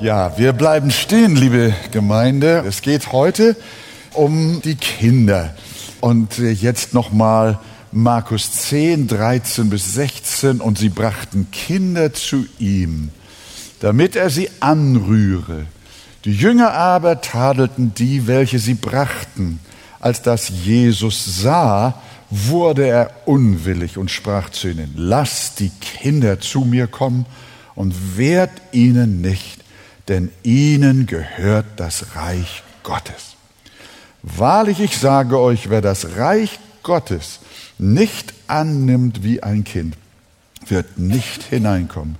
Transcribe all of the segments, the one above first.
Ja, wir bleiben stehen, liebe Gemeinde. Es geht heute um die Kinder. Und äh, jetzt nochmal Markus 10, 13 bis 16. Und sie brachten Kinder zu ihm, damit er sie anrühre. Die Jünger aber tadelten die, welche sie brachten. Als das Jesus sah, wurde er unwillig und sprach zu ihnen, lasst die Kinder zu mir kommen und wehrt ihnen nicht denn ihnen gehört das Reich Gottes. Wahrlich, ich sage euch, wer das Reich Gottes nicht annimmt wie ein Kind, wird nicht hineinkommen.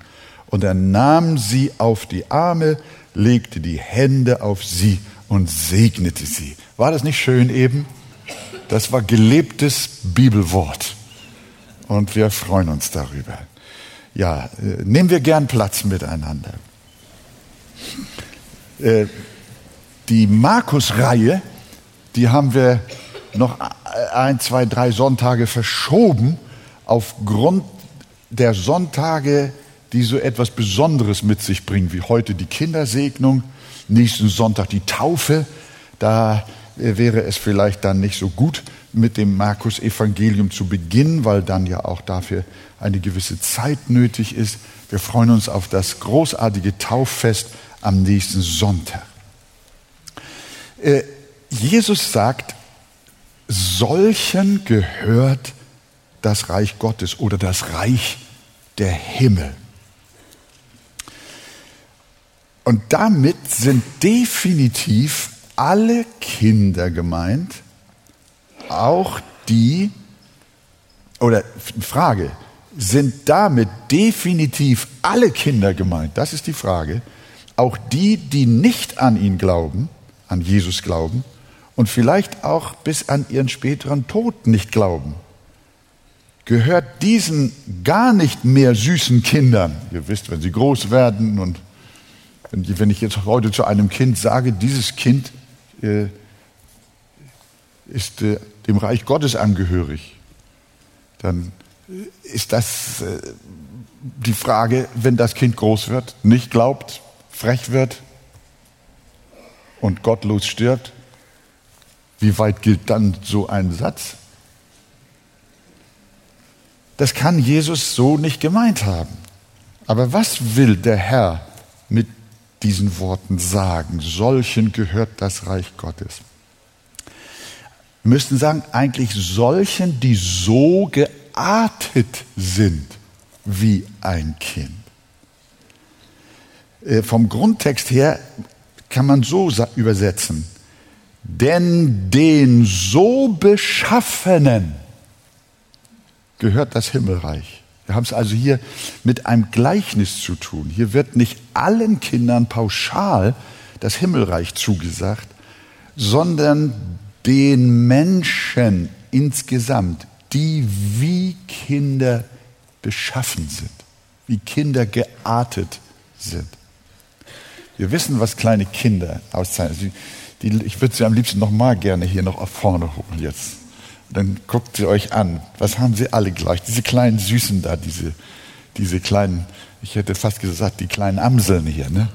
Und er nahm sie auf die Arme, legte die Hände auf sie und segnete sie. War das nicht schön eben? Das war gelebtes Bibelwort. Und wir freuen uns darüber. Ja, äh, nehmen wir gern Platz miteinander. Äh, die Markus-Reihe, die haben wir noch ein, zwei, drei Sonntage verschoben aufgrund der Sonntage, die so etwas Besonderes mit sich bringen, wie heute die Kindersegnung, nächsten Sonntag die Taufe. Da äh, wäre es vielleicht dann nicht so gut, mit dem Markus-Evangelium zu beginnen, weil dann ja auch dafür eine gewisse Zeit nötig ist. Wir freuen uns auf das großartige Tauffest am nächsten Sonntag. Äh, Jesus sagt, solchen gehört das Reich Gottes oder das Reich der Himmel. Und damit sind definitiv alle Kinder gemeint, auch die, oder Frage, sind damit definitiv alle Kinder gemeint? Das ist die Frage auch die, die nicht an ihn glauben, an Jesus glauben und vielleicht auch bis an ihren späteren Tod nicht glauben, gehört diesen gar nicht mehr süßen Kindern. Ihr wisst, wenn sie groß werden und wenn ich jetzt heute zu einem Kind sage, dieses Kind äh, ist äh, dem Reich Gottes angehörig, dann ist das äh, die Frage, wenn das Kind groß wird, nicht glaubt, frech wird und gottlos stirbt, wie weit gilt dann so ein Satz? Das kann Jesus so nicht gemeint haben. Aber was will der Herr mit diesen Worten sagen? Solchen gehört das Reich Gottes. Wir müssten sagen, eigentlich solchen, die so geartet sind wie ein Kind. Äh, vom Grundtext her kann man so übersetzen. Denn den so Beschaffenen gehört das Himmelreich. Wir haben es also hier mit einem Gleichnis zu tun. Hier wird nicht allen Kindern pauschal das Himmelreich zugesagt, sondern den Menschen insgesamt, die wie Kinder beschaffen sind, wie Kinder geartet sind. Wir wissen, was kleine Kinder auszeichnen. Sie, die, ich würde sie am liebsten noch mal gerne hier noch auf vorne holen jetzt. Dann guckt sie euch an. Was haben sie alle gleich? Diese kleinen Süßen da, diese, diese kleinen, ich hätte fast gesagt, die kleinen Amseln hier. Ne?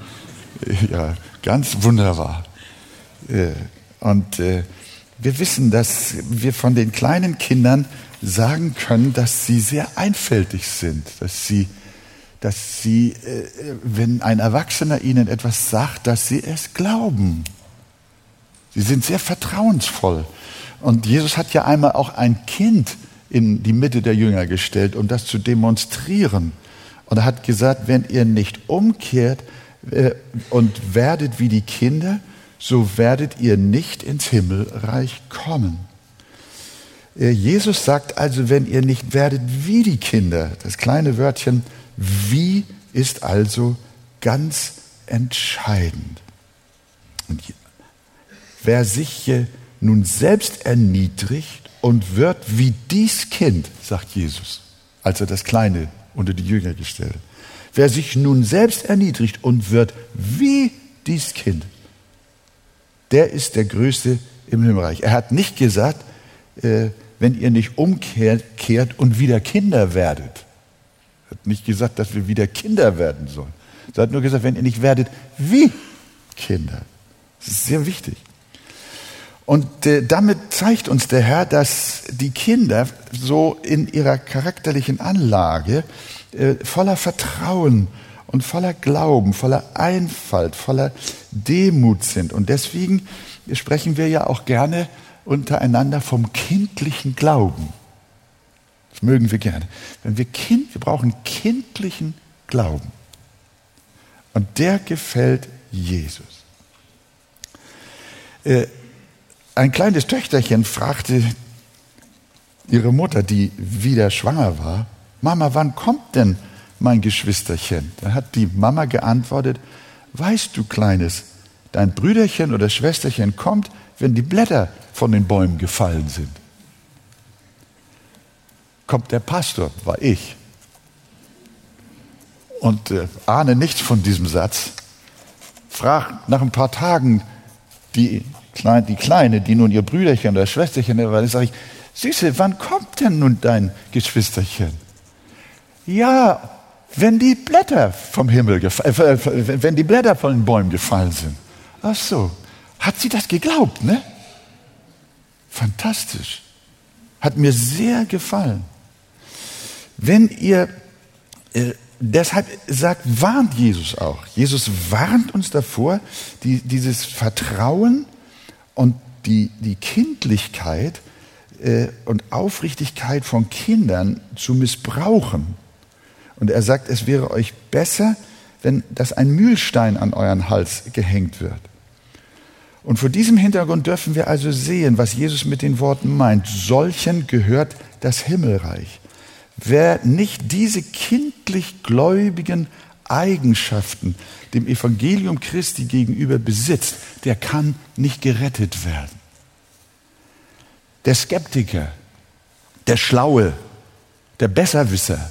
Ja, ganz wunderbar. Äh, und äh, wir wissen, dass wir von den kleinen Kindern sagen können, dass sie sehr einfältig sind, dass sie dass sie, äh, wenn ein Erwachsener ihnen etwas sagt, dass sie es glauben. Sie sind sehr vertrauensvoll. Und Jesus hat ja einmal auch ein Kind in die Mitte der Jünger gestellt, um das zu demonstrieren. Und er hat gesagt, wenn ihr nicht umkehrt äh, und werdet wie die Kinder, so werdet ihr nicht ins Himmelreich kommen. Äh, Jesus sagt also, wenn ihr nicht werdet wie die Kinder, das kleine Wörtchen wie ist also ganz entscheidend. Und wer sich nun selbst erniedrigt und wird wie dies Kind, sagt Jesus, als er das Kleine unter die Jünger gestellt. Wer sich nun selbst erniedrigt und wird wie dies Kind, der ist der Größte im Himmelreich. Er hat nicht gesagt, äh, wenn ihr nicht umkehrt und wieder Kinder werdet. Er hat nicht gesagt, dass wir wieder Kinder werden sollen. Er hat nur gesagt, wenn ihr nicht werdet wie Kinder. Das ist sehr wichtig. Und äh, damit zeigt uns der Herr, dass die Kinder so in ihrer charakterlichen Anlage äh, voller Vertrauen und voller Glauben, voller Einfalt, voller Demut sind. Und deswegen sprechen wir ja auch gerne untereinander vom kindlichen Glauben. Das mögen wir gerne. Wenn wir Kind, wir brauchen kindlichen Glauben. Und der gefällt Jesus. Äh, ein kleines Töchterchen fragte ihre Mutter, die wieder schwanger war, Mama, wann kommt denn mein Geschwisterchen? Da hat die Mama geantwortet, weißt du, Kleines, dein Brüderchen oder Schwesterchen kommt, wenn die Blätter von den Bäumen gefallen sind. Kommt der Pastor, war ich. Und äh, ahne nichts von diesem Satz. Frag nach ein paar Tagen die, die Kleine, die nun ihr Brüderchen oder Schwesterchen war, sage ich, Süße, wann kommt denn nun dein Geschwisterchen? Ja, wenn die Blätter vom Himmel, äh, wenn die Blätter von den Bäumen gefallen sind. Ach so, hat sie das geglaubt, ne? Fantastisch. Hat mir sehr gefallen. Wenn ihr, äh, deshalb sagt, warnt Jesus auch. Jesus warnt uns davor, die, dieses Vertrauen und die, die Kindlichkeit äh, und Aufrichtigkeit von Kindern zu missbrauchen. Und er sagt, es wäre euch besser, wenn das ein Mühlstein an euren Hals gehängt wird. Und vor diesem Hintergrund dürfen wir also sehen, was Jesus mit den Worten meint. Solchen gehört das Himmelreich. Wer nicht diese kindlich gläubigen Eigenschaften dem Evangelium Christi gegenüber besitzt, der kann nicht gerettet werden. Der Skeptiker, der Schlaue, der Besserwisser,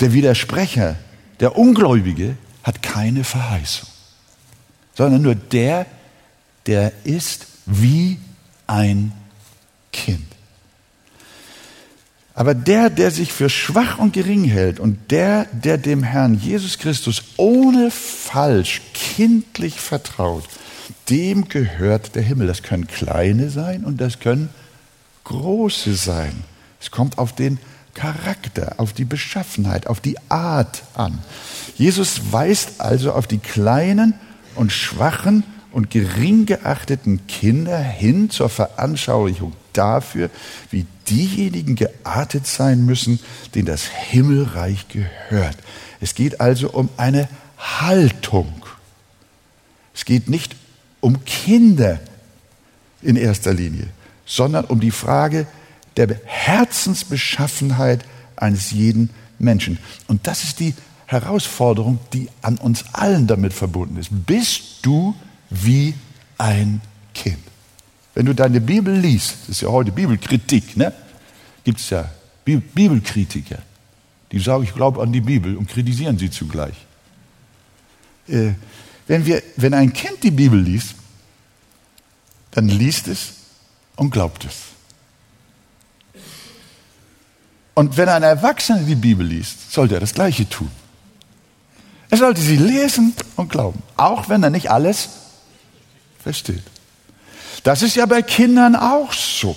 der Widersprecher, der Ungläubige hat keine Verheißung, sondern nur der, der ist wie ein Kind. Aber der, der sich für schwach und gering hält und der, der dem Herrn Jesus Christus ohne falsch kindlich vertraut, dem gehört der Himmel. Das können kleine sein und das können große sein. Es kommt auf den Charakter, auf die Beschaffenheit, auf die Art an. Jesus weist also auf die kleinen und schwachen und gering geachteten Kinder hin zur Veranschaulichung dafür, wie diejenigen geartet sein müssen, denen das Himmelreich gehört. Es geht also um eine Haltung. Es geht nicht um Kinder in erster Linie, sondern um die Frage der Herzensbeschaffenheit eines jeden Menschen. Und das ist die Herausforderung, die an uns allen damit verbunden ist. Bist du wie ein Kind. Wenn du deine Bibel liest, das ist ja heute Bibelkritik, ne? gibt es ja Bibelkritiker, die sagen, ich glaube an die Bibel und kritisieren sie zugleich. Äh, wenn, wir, wenn ein Kind die Bibel liest, dann liest es und glaubt es. Und wenn ein Erwachsener die Bibel liest, sollte er das Gleiche tun. Er sollte sie lesen und glauben, auch wenn er nicht alles versteht. Das ist ja bei Kindern auch so.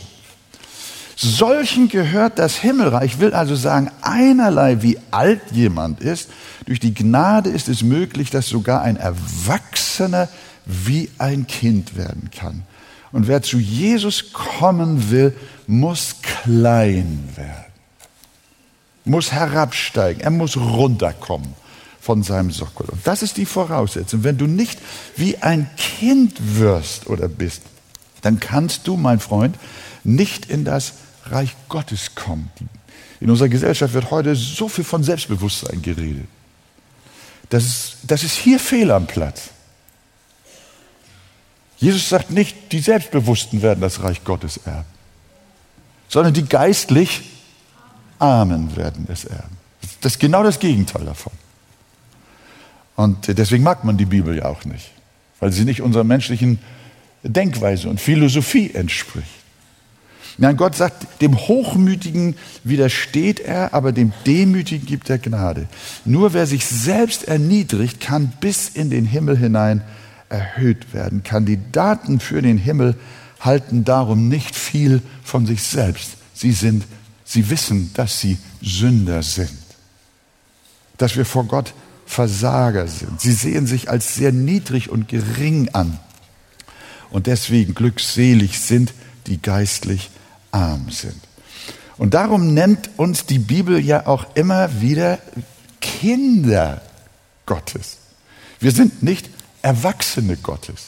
Solchen gehört das Himmelreich, will also sagen, einerlei wie alt jemand ist, durch die Gnade ist es möglich, dass sogar ein Erwachsener wie ein Kind werden kann. Und wer zu Jesus kommen will, muss klein werden, muss herabsteigen, er muss runterkommen von seinem Sockel. Und das ist die Voraussetzung. Wenn du nicht wie ein Kind wirst oder bist, dann kannst du, mein Freund, nicht in das Reich Gottes kommen. In unserer Gesellschaft wird heute so viel von Selbstbewusstsein geredet. Das ist, das ist hier fehl am Platz. Jesus sagt nicht, die Selbstbewussten werden das Reich Gottes erben, sondern die geistlich Armen werden es erben. Das ist genau das Gegenteil davon. Und deswegen mag man die Bibel ja auch nicht, weil sie nicht unserer menschlichen Denkweise und Philosophie entspricht. Nein, Gott sagt, dem Hochmütigen widersteht er, aber dem Demütigen gibt er Gnade. Nur wer sich selbst erniedrigt, kann bis in den Himmel hinein erhöht werden. Kandidaten für den Himmel halten darum nicht viel von sich selbst. Sie sind, sie wissen, dass sie Sünder sind. Dass wir vor Gott Versager sind. Sie sehen sich als sehr niedrig und gering an. Und deswegen glückselig sind, die geistlich arm sind. Und darum nennt uns die Bibel ja auch immer wieder Kinder Gottes. Wir sind nicht Erwachsene Gottes.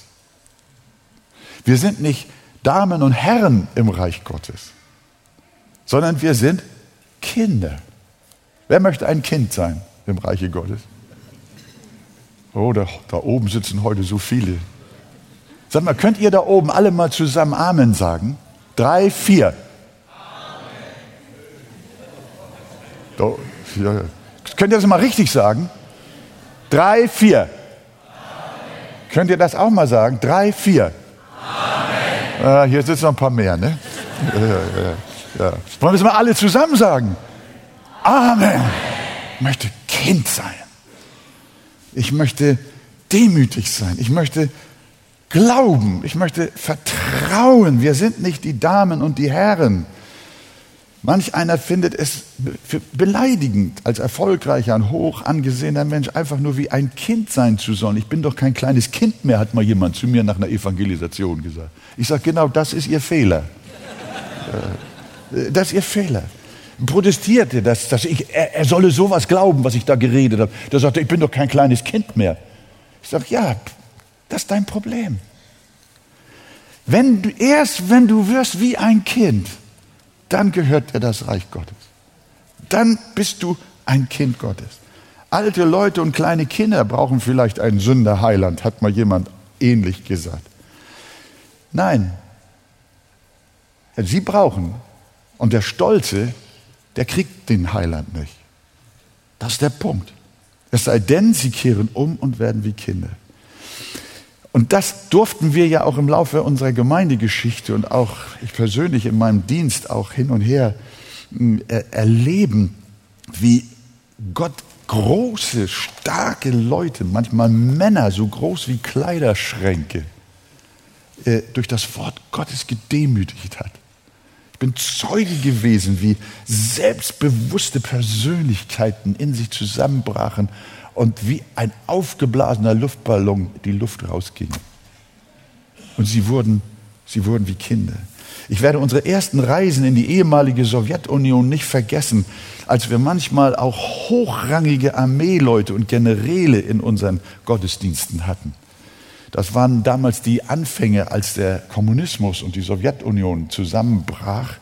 Wir sind nicht Damen und Herren im Reich Gottes, sondern wir sind Kinder. Wer möchte ein Kind sein im Reiche Gottes? Oh, da, da oben sitzen heute so viele. Sag mal, könnt ihr da oben alle mal zusammen Amen sagen? Drei, vier. So, ja, könnt ihr das mal richtig sagen? Drei, vier. Amen. Könnt ihr das auch mal sagen? Drei, vier. Amen. Äh, hier sitzen noch ein paar mehr, ne? ja, ja. Wollen wir es mal alle zusammen sagen? Amen. Ich möchte Kind sein. Ich möchte demütig sein. Ich möchte glauben, ich möchte vertrauen. Wir sind nicht die Damen und die Herren. Manch einer findet es beleidigend, als erfolgreicher, ein hoch angesehener Mensch einfach nur wie ein Kind sein zu sollen. Ich bin doch kein kleines Kind mehr, hat mal jemand zu mir nach einer Evangelisation gesagt. Ich sage, genau das ist Ihr Fehler. Äh, das ist Ihr Fehler. Protestierte, dass, dass ich, er, er solle sowas glauben, was ich da geredet habe. Der sagte, ich bin doch kein kleines Kind mehr. Ich sage, ja, das ist dein Problem. Wenn du, erst wenn du wirst wie ein Kind, dann gehört dir das Reich Gottes. Dann bist du ein Kind Gottes. Alte Leute und kleine Kinder brauchen vielleicht einen Sünderheiland, hat mal jemand ähnlich gesagt. Nein, sie brauchen. Und der Stolze, der kriegt den Heiland nicht. Das ist der Punkt. Es sei denn, sie kehren um und werden wie Kinder. Und das durften wir ja auch im Laufe unserer Gemeindegeschichte und auch ich persönlich in meinem Dienst auch hin und her hm, erleben, wie Gott große, starke Leute, manchmal Männer so groß wie Kleiderschränke, äh, durch das Wort Gottes gedemütigt hat. Ich bin Zeuge gewesen, wie selbstbewusste Persönlichkeiten in sich zusammenbrachen und wie ein aufgeblasener Luftballon die Luft rausging. Und sie wurden, sie wurden wie Kinder. Ich werde unsere ersten Reisen in die ehemalige Sowjetunion nicht vergessen, als wir manchmal auch hochrangige Armeeleute und Generäle in unseren Gottesdiensten hatten. Das waren damals die Anfänge, als der Kommunismus und die Sowjetunion zusammenbrach.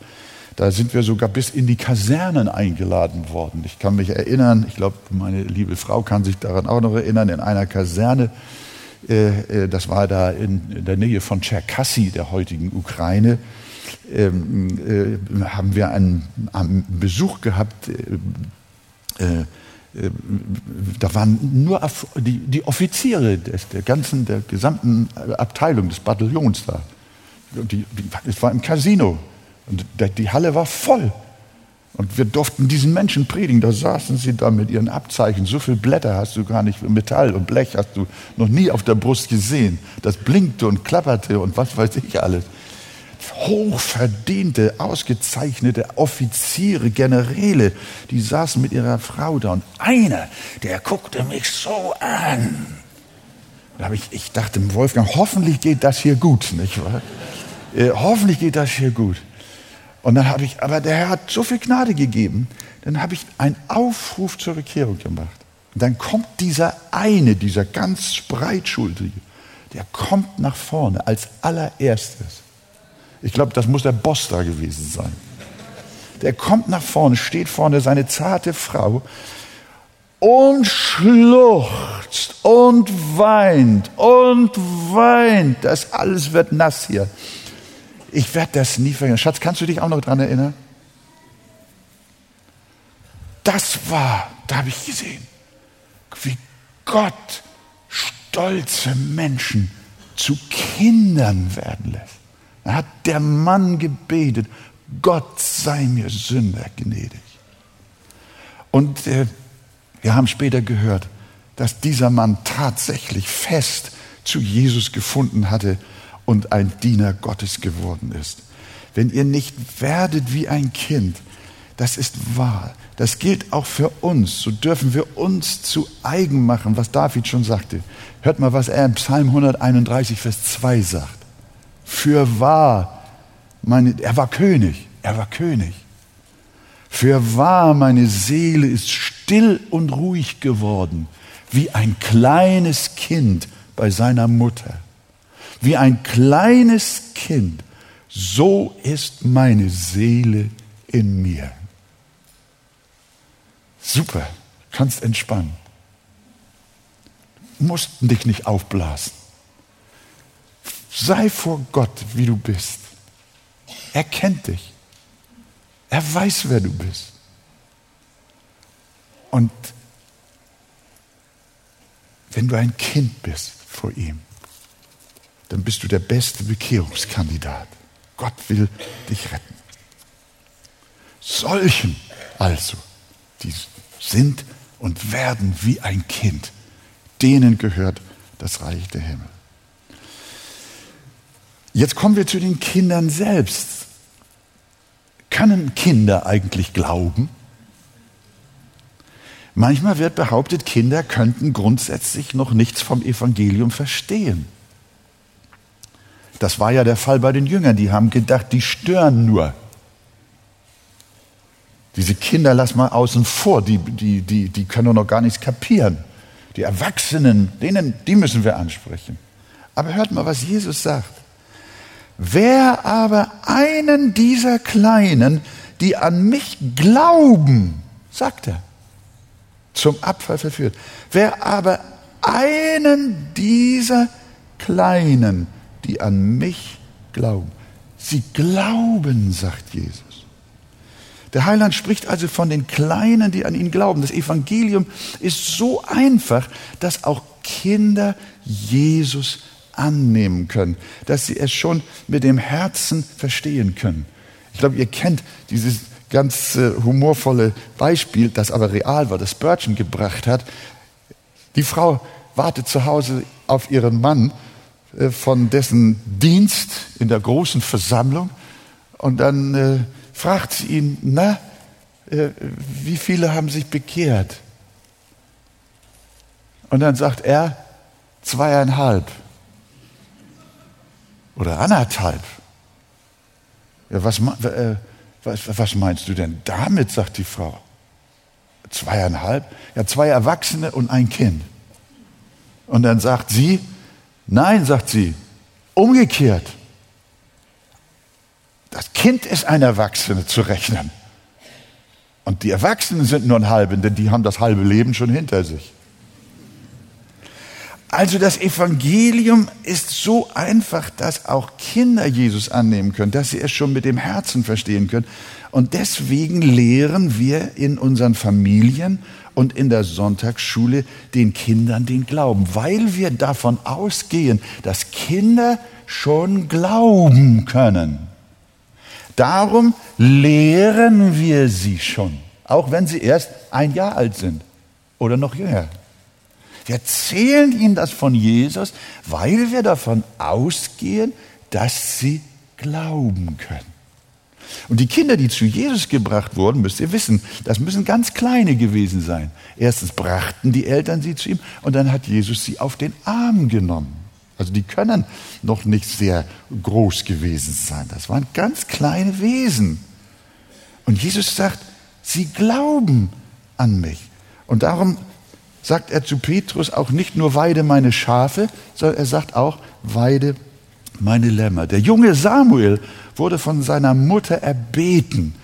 Da sind wir sogar bis in die Kasernen eingeladen worden. Ich kann mich erinnern, ich glaube, meine liebe Frau kann sich daran auch noch erinnern, in einer Kaserne, äh, äh, das war da in, der Nähe von Tscherkassy, der heutigen Ukraine, ähm, äh, haben wir einen, einen Besuch gehabt. da waren nur die, die Offiziere des, der ganzen, der gesamten Abteilung des Bataillons da. Es war im Casino. Und die Halle war voll. Und wir durften diesen Menschen predigen. Da saßen sie da mit ihren Abzeichen. So viel Blätter hast du gar nicht, Metall und Blech hast du noch nie auf der Brust gesehen. Das blinkte und klapperte und was weiß ich alles. Hochverdiente, ausgezeichnete Offiziere, Generäle, die saßen mit ihrer Frau da. Und einer, der guckte mich so an. Da ich, ich dachte, Wolfgang, hoffentlich geht das hier gut, nicht wahr? Äh, hoffentlich geht das hier gut. Und dann habe ich, aber der Herr hat so viel Gnade gegeben, dann habe ich einen Aufruf zur Bekehrung gemacht. Und dann kommt dieser eine, dieser ganz breitschultrige, der kommt nach vorne als allererstes. Ich glaube, das muss der Boss da gewesen sein. Der kommt nach vorne, steht vorne, seine zarte Frau und schluchzt und weint und weint. Das alles wird nass hier. Ich werde das nie vergessen. Schatz, kannst du dich auch noch daran erinnern? Das war, da habe ich gesehen, wie Gott stolze Menschen zu Kindern werden lässt. Da hat der Mann gebetet, Gott sei mir Sünder gnädig. Und äh, wir haben später gehört, dass dieser Mann tatsächlich fest zu Jesus gefunden hatte und ein Diener Gottes geworden ist. Wenn ihr nicht werdet wie ein Kind, das ist wahr. Das gilt auch für uns. So dürfen wir uns zu eigen machen, was David schon sagte. Hört mal, was er im Psalm 131, Vers 2 sagt. Für wahr, meine, er war König, er war König. Für wahr, meine Seele ist still und ruhig geworden, wie ein kleines Kind bei seiner Mutter. Wie ein kleines Kind, so ist meine Seele in mir. Super, kannst entspannen. Musst dich nicht aufblasen. Sei vor Gott, wie du bist. Er kennt dich. Er weiß, wer du bist. Und wenn du ein Kind bist vor ihm, dann bist du der beste Bekehrungskandidat. Gott will dich retten. Solchen also, die sind und werden wie ein Kind, denen gehört das Reich der Himmel. Jetzt kommen wir zu den Kindern selbst. Können Kinder eigentlich glauben? Manchmal wird behauptet, Kinder könnten grundsätzlich noch nichts vom Evangelium verstehen. Das war ja der Fall bei den Jüngern. Die haben gedacht, die stören nur. Diese Kinder lass mal außen vor, die, die, die, die können noch gar nichts kapieren. Die Erwachsenen, denen, die müssen wir ansprechen. Aber hört mal, was Jesus sagt. Wer aber einen dieser Kleinen, die an mich glauben, sagt er, zum Abfall verführt. Wer aber einen dieser Kleinen, die an mich glauben, sie glauben, sagt Jesus. Der Heiland spricht also von den Kleinen, die an ihn glauben. Das Evangelium ist so einfach, dass auch Kinder Jesus annehmen können, dass sie es schon mit dem Herzen verstehen können. Ich glaube, ihr kennt dieses ganz humorvolle Beispiel, das aber real war, das Spurgeon gebracht hat. Die Frau wartet zu Hause auf ihren Mann von dessen Dienst in der großen Versammlung und dann äh, fragt sie ihn, na, äh, wie viele haben sich bekehrt? Und dann sagt er, zweieinhalb oder anderthalb. Ja, was, äh, was, was meinst du denn damit, sagt die Frau. Zweieinhalb? Ja, zwei Erwachsene und ein Kind. Und dann sagt sie, nein, sagt sie, umgekehrt. Das Kind ist ein Erwachsene zu rechnen. Und die Erwachsenen sind nur ein halben, denn die haben das halbe Leben schon hinter sich. Also das Evangelium ist so einfach, dass auch Kinder Jesus annehmen können, dass sie es schon mit dem Herzen verstehen können. Und deswegen lehren wir in unseren Familien und in der Sonntagsschule den Kindern den Glauben, weil wir davon ausgehen, dass Kinder schon glauben können. Darum lehren wir sie schon, auch wenn sie erst ein Jahr alt sind oder noch jünger. Wir erzählen ihnen das von Jesus, weil wir davon ausgehen, dass sie glauben können. Und die Kinder, die zu Jesus gebracht wurden, müsst ihr wissen, das müssen ganz kleine gewesen sein. Erstens brachten die Eltern sie zu ihm und dann hat Jesus sie auf den Arm genommen. Also die können noch nicht sehr groß gewesen sein. Das waren ganz kleine Wesen. Und Jesus sagt, sie glauben an mich. Und darum sagt er zu Petrus auch nicht nur weide meine Schafe, sondern er sagt auch weide meine Lämmer. Der junge Samuel wurde von seiner Mutter erbeten,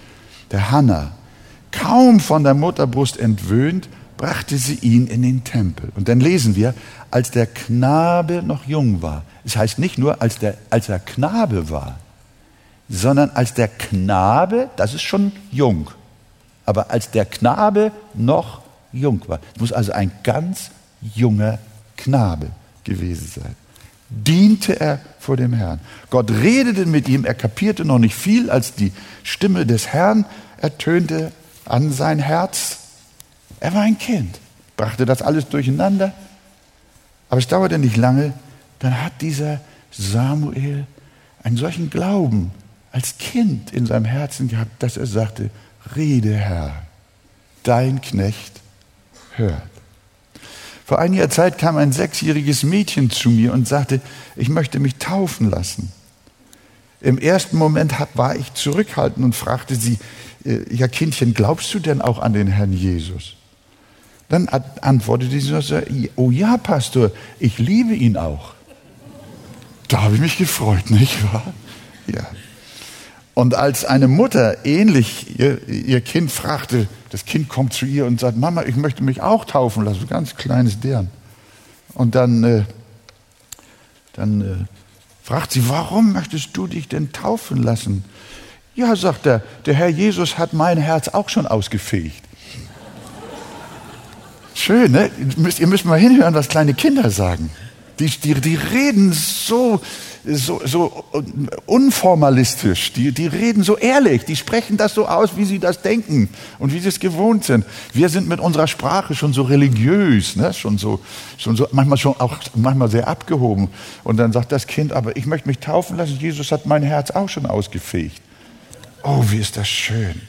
der Hannah. Kaum von der Mutterbrust entwöhnt, brachte sie ihn in den Tempel. Und dann lesen wir, als der Knabe noch jung war. Es das heißt nicht nur, als, der, als er Knabe war, sondern als der Knabe, das ist schon jung, aber als der Knabe noch jung war. Es muss also ein ganz junger Knabe gewesen sein. Diente er vor dem Herrn. Gott redete mit ihm, er kapierte noch nicht viel, als die Stimme des Herrn ertönte an sein Herz. Er war ein Kind, brachte das alles durcheinander. Aber es dauerte nicht lange, dann hat dieser Samuel einen solchen Glauben als Kind in seinem Herzen gehabt, dass er sagte, rede Herr, dein Knecht hört. Vor einiger Zeit kam ein sechsjähriges Mädchen zu mir und sagte, ich möchte mich taufen lassen. Im ersten Moment war ich zurückhaltend und fragte sie, äh, ja Kindchen, glaubst du denn auch an den Herrn Jesus? Dann antwortete sie, oh ja, Pastor, ich liebe ihn auch. Da habe ich mich gefreut, nicht wahr? Ja. Und als eine Mutter ähnlich ihr, ihr, Kind fragte, das Kind kommt zu ihr und sagt, Mama, ich möchte mich auch taufen lassen, so ganz kleines Deren. Und dann, äh, dann äh, fragt sie, warum möchtest du dich denn taufen lassen? Ja, sagt er, der Herr Jesus hat mein Herz auch schon ausgefegt. Schön, ne? Ihr müsst, ihr müsst mal hinhören, was kleine Kinder sagen. Die, die, die reden so, so, so unformalistisch, die, die reden so ehrlich, die sprechen das so aus, wie sie das denken und wie sie es gewohnt sind. Wir sind mit unserer Sprache schon so religiös, ne? schon so, schon so, manchmal schon auch manchmal sehr abgehoben. Und dann sagt das Kind, aber ich möchte mich taufen lassen, Jesus hat mein Herz auch schon ausgefegt. Oh, wie ist das schön.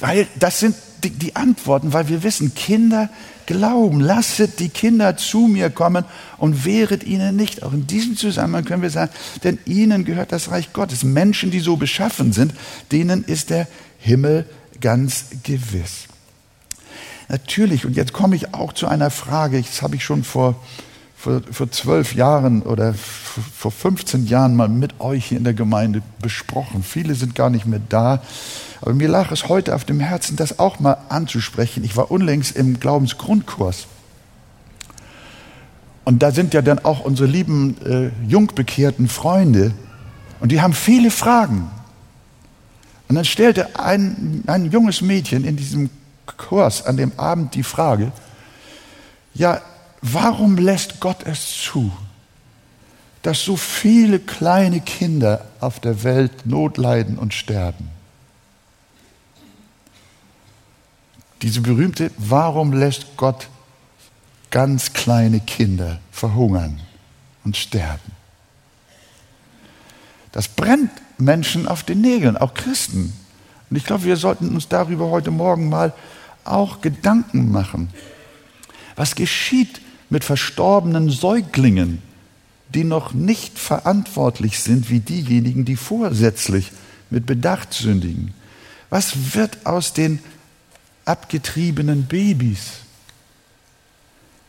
Weil das sind die, die Antworten, weil wir wissen, Kinder glauben. Lasset die Kinder zu mir kommen und wehret ihnen nicht. Auch in diesem Zusammenhang können wir sagen, denn ihnen gehört das Reich Gottes. Menschen, die so beschaffen sind, denen ist der Himmel ganz gewiss. Natürlich, und jetzt komme ich auch zu einer Frage, das habe ich schon vor, vor, zwölf Jahren oder vor 15 Jahren mal mit euch hier in der Gemeinde besprochen. Viele sind gar nicht mehr da. Aber mir lag es heute auf dem Herzen, das auch mal anzusprechen. Ich war unlängst im Glaubensgrundkurs. Und da sind ja dann auch unsere lieben äh, jungbekehrten Freunde. Und die haben viele Fragen. Und dann stellte ein, ein junges Mädchen in diesem Kurs an dem Abend die Frage, ja, warum lässt Gott es zu, dass so viele kleine Kinder auf der Welt Not leiden und sterben? Diese berühmte, warum lässt Gott ganz kleine Kinder verhungern und sterben? Das brennt Menschen auf den Nägeln, auch Christen. Und ich glaube, wir sollten uns darüber heute Morgen mal auch Gedanken machen. Was geschieht mit verstorbenen Säuglingen, die noch nicht verantwortlich sind wie diejenigen, die vorsätzlich mit Bedacht sündigen? Was wird aus den abgetriebenen Babys?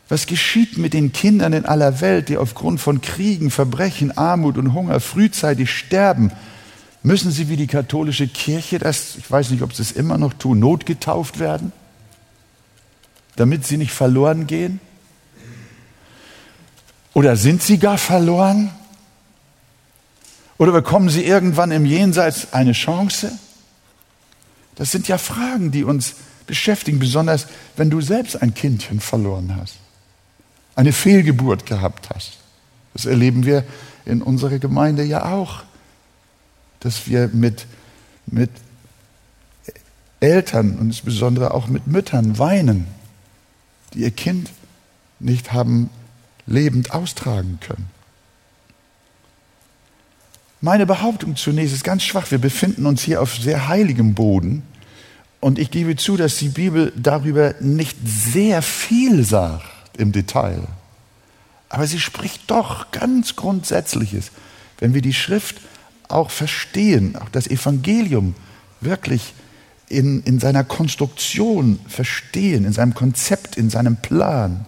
Was geschieht mit den Kindern in aller Welt, die aufgrund von Kriegen, Verbrechen, Armut und Hunger frühzeitig sterben? Müssen sie wie die katholische Kirche das, ich weiß nicht, ob sie es immer noch tun, notgetauft werden, damit sie nicht verloren gehen? Oder sind sie gar verloren? Oder bekommen sie irgendwann im Jenseits eine Chance? Das sind ja Fragen, die uns beschäftigen, besonders wenn du selbst ein Kindchen verloren hast, eine Fehlgeburt gehabt hast. Das erleben wir in unserer Gemeinde ja auch, dass wir mit, mit Eltern und insbesondere auch mit Müttern weinen, die ihr Kind nicht haben lebend austragen können. Meine Behauptung zunächst ist ganz schwach. Wir befinden uns hier auf sehr heiligem Boden. Und ich gebe zu, dass die Bibel darüber nicht sehr viel sagt im Detail. Aber sie spricht doch ganz Grundsätzliches. Wenn wir die Schrift auch verstehen, auch das Evangelium wirklich in, in seiner Konstruktion verstehen, in seinem Konzept, in seinem Plan.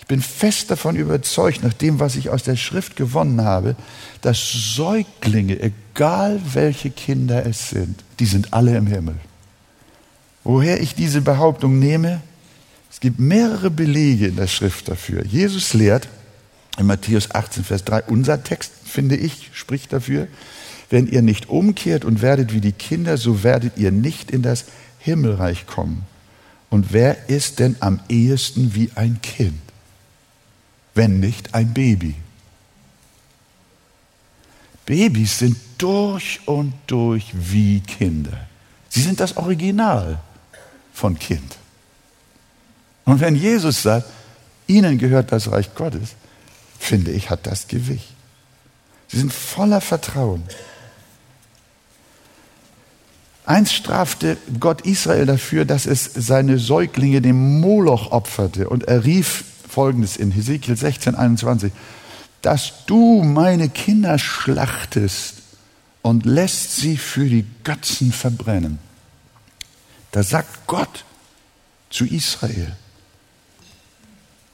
Ich bin fest davon überzeugt, nach dem, was ich aus der Schrift gewonnen habe, dass Säuglinge, egal welche Kinder es sind, die sind alle im Himmel. Woher ich diese Behauptung nehme? Es gibt mehrere Belege in der Schrift dafür. Jesus lehrt in Matthäus 18, Vers 3, unser Text, finde ich, spricht dafür, wenn ihr nicht umkehrt und werdet wie die Kinder, so werdet ihr nicht in das Himmelreich kommen. Und wer ist denn am ehesten wie ein Kind, wenn nicht ein Baby? Babys sind durch und durch wie Kinder. Sie sind das Original von Kind. Und wenn Jesus sagt, ihnen gehört das Reich Gottes, finde ich, hat das Gewicht. Sie sind voller Vertrauen. Einst strafte Gott Israel dafür, dass es seine Säuglinge dem Moloch opferte. Und er rief folgendes in Hesekiel 16, 21, dass du meine Kinder schlachtest und lässt sie für die Götzen verbrennen. Da sagt Gott zu Israel,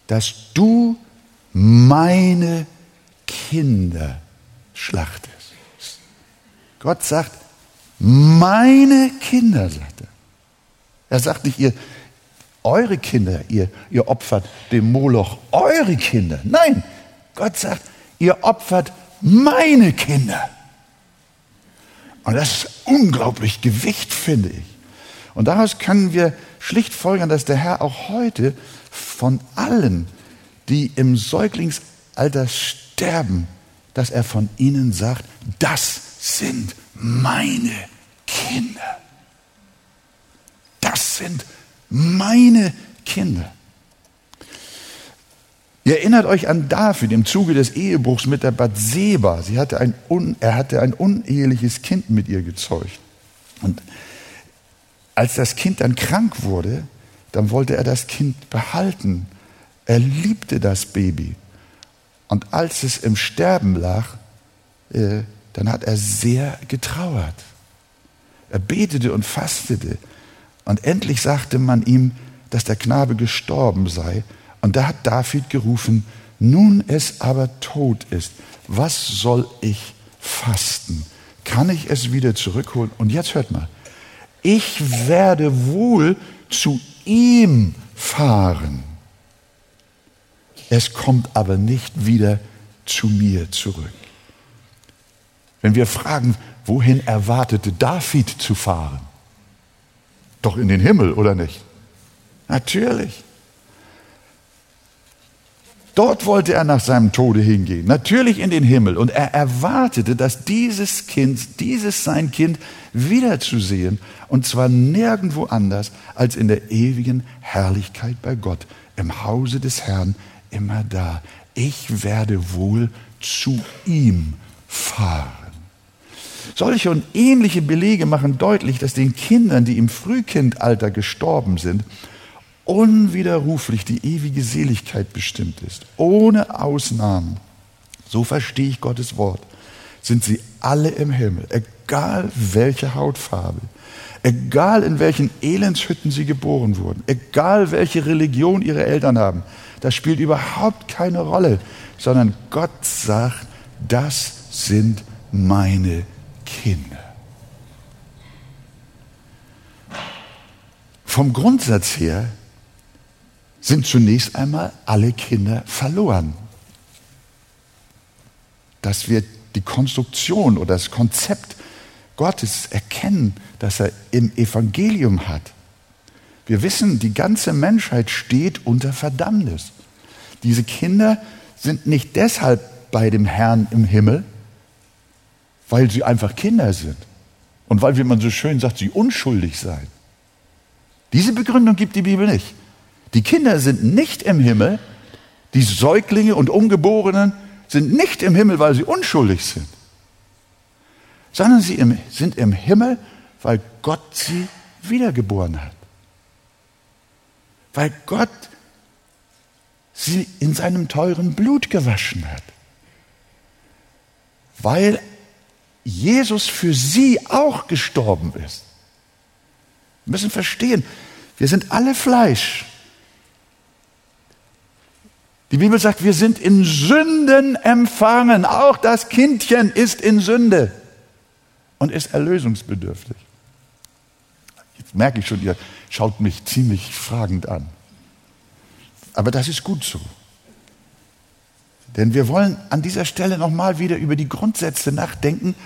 dass du meine Kinder schlachtest. Gott sagt, meine Kinder, sagt er. Er sagt nicht, ihr, eure Kinder, ihr, ihr opfert dem Moloch eure Kinder. Nein, Gott sagt, ihr opfert meine Kinder. Und das ist unglaublich Gewicht, finde ich. Und daraus können wir schlicht folgern, dass der Herr auch heute von allen, die im Säuglingsalter sterben, dass er von ihnen sagt, das sind meine Kinder. Das sind meine Kinder. Ihr erinnert euch an David im Zuge des Ehebruchs mit der Bathseba. Sie hatte ein er hatte ein uneheliches Kind mit ihr gezeugt. Und als das Kind dann krank wurde, dann wollte er das Kind behalten. Er liebte das Baby. Und als es im Sterben lag, äh, dann hat er sehr getrauert. Er betete und fastete. Und endlich sagte man ihm, dass der Knabe gestorben sei. Und da hat David gerufen, nun es aber tot ist, was soll ich fasten? Kann ich es wieder zurückholen? Und jetzt hört mal, ich werde wohl zu ihm fahren. Es kommt aber nicht wieder zu mir zurück. Wenn wir fragen, wohin erwartete David zu fahren? Doch in den Himmel, oder nicht? Natürlich. Dort wollte er nach seinem Tode hingehen, natürlich in den Himmel. Und er erwartete, dass dieses Kind, dieses sein Kind wiederzusehen, und zwar nirgendwo anders als in der ewigen Herrlichkeit bei Gott, im Hause des Herrn, immer da. Ich werde wohl zu ihm fahren. Solche und ähnliche Belege machen deutlich, dass den Kindern, die im Frühkindalter gestorben sind, unwiderruflich die ewige Seligkeit bestimmt ist, ohne Ausnahmen. So verstehe ich Gottes Wort. Sind sie alle im Himmel, egal welche Hautfarbe, egal in welchen Elendshütten sie geboren wurden, egal welche Religion ihre Eltern haben, das spielt überhaupt keine Rolle, sondern Gott sagt, das sind meine Kinder. Vom Grundsatz her sind zunächst einmal alle Kinder verloren. Dass wir die Konstruktion oder das Konzept Gottes erkennen, das er im Evangelium hat. Wir wissen, die ganze Menschheit steht unter Verdammnis. Diese Kinder sind nicht deshalb bei dem Herrn im Himmel, weil sie einfach Kinder sind und weil, wie man so schön sagt, sie unschuldig seien. Diese Begründung gibt die Bibel nicht. Die Kinder sind nicht im Himmel, die Säuglinge und Ungeborenen sind nicht im Himmel, weil sie unschuldig sind, sondern sie sind im Himmel, weil Gott sie wiedergeboren hat. Weil Gott sie in seinem teuren Blut gewaschen hat. Weil Jesus für sie auch gestorben ist. Wir müssen verstehen, wir sind alle Fleisch. Die Bibel sagt, wir sind in Sünden empfangen. Auch das Kindchen ist in Sünde und ist erlösungsbedürftig. Jetzt merke ich schon, ihr schaut mich ziemlich fragend an. Aber das ist gut so. Denn wir wollen an dieser Stelle nochmal wieder über die Grundsätze nachdenken,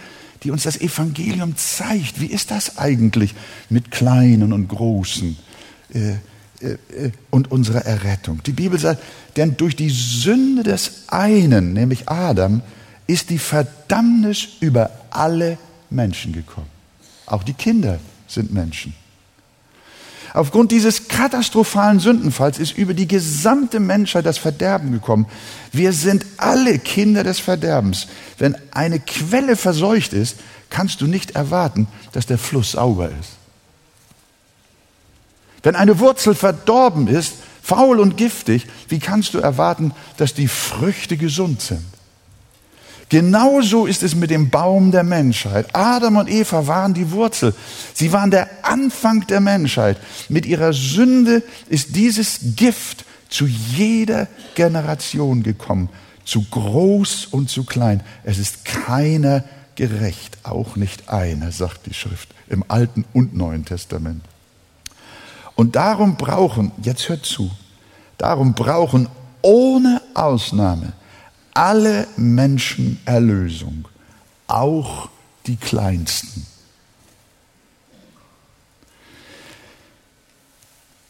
die uns das Evangelium zeigt. Wie ist das eigentlich mit Kleinen und Großen? Äh, und unserer Errettung. Die Bibel sagt, denn durch die Sünde des einen, nämlich Adam, ist die Verdammnis über alle Menschen gekommen. Auch die Kinder sind Menschen. Aufgrund dieses katastrophalen Sündenfalls ist über die gesamte Menschheit das Verderben gekommen. Wir sind alle Kinder des Verderbens. Wenn eine Quelle verseucht ist, kannst du nicht erwarten, dass der Fluss sauber ist. Wenn eine Wurzel verdorben ist, faul und giftig, wie kannst du erwarten, dass die Früchte gesund sind? Genauso ist es mit dem Baum der Menschheit. Adam und Eva waren die Wurzel. Sie waren der Anfang der Menschheit. Mit ihrer Sünde ist dieses Gift zu jeder Generation gekommen, zu groß und zu klein. Es ist keiner gerecht, auch nicht einer, sagt die Schrift im Alten und Neuen Testament. Und darum brauchen, jetzt hört zu, darum brauchen ohne Ausnahme alle Menschen Erlösung, auch die Kleinsten.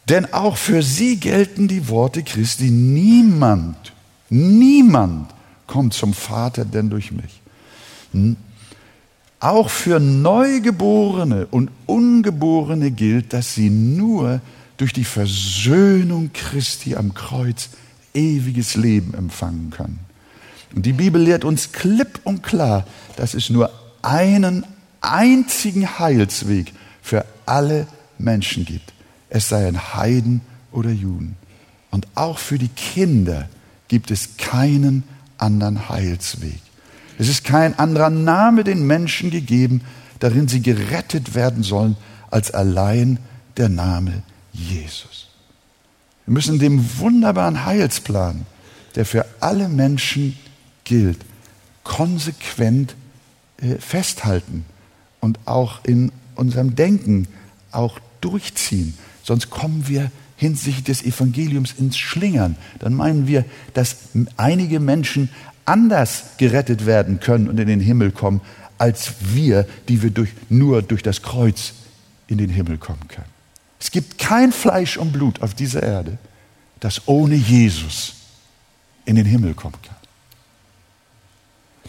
Denn auch für sie gelten die Worte Christi, niemand, niemand kommt zum Vater denn durch mich. Auch für Neugeborene und Ungeborene gilt, dass sie nur durch die Versöhnung Christi am Kreuz ewiges Leben empfangen können. Und die Bibel lehrt uns klipp und klar, dass es nur einen einzigen Heilsweg für alle Menschen gibt. Es seien Heiden oder Juden. Und auch für die Kinder gibt es keinen anderen Heilsweg. Es ist kein anderer Name den Menschen gegeben, darin sie gerettet werden sollen, als allein der Name Jesus. Wir müssen dem wunderbaren Heilsplan, der für alle Menschen gilt, konsequent äh, festhalten und auch in unserem Denken auch durchziehen. Sonst kommen wir hinsichtlich des Evangeliums ins Schlingern. Dann meinen wir, dass einige Menschen anders gerettet werden können und in den Himmel kommen, als wir, die wir durch, nur durch das Kreuz in den Himmel kommen können. Es gibt kein Fleisch und Blut auf dieser Erde, das ohne Jesus in den Himmel kommen kann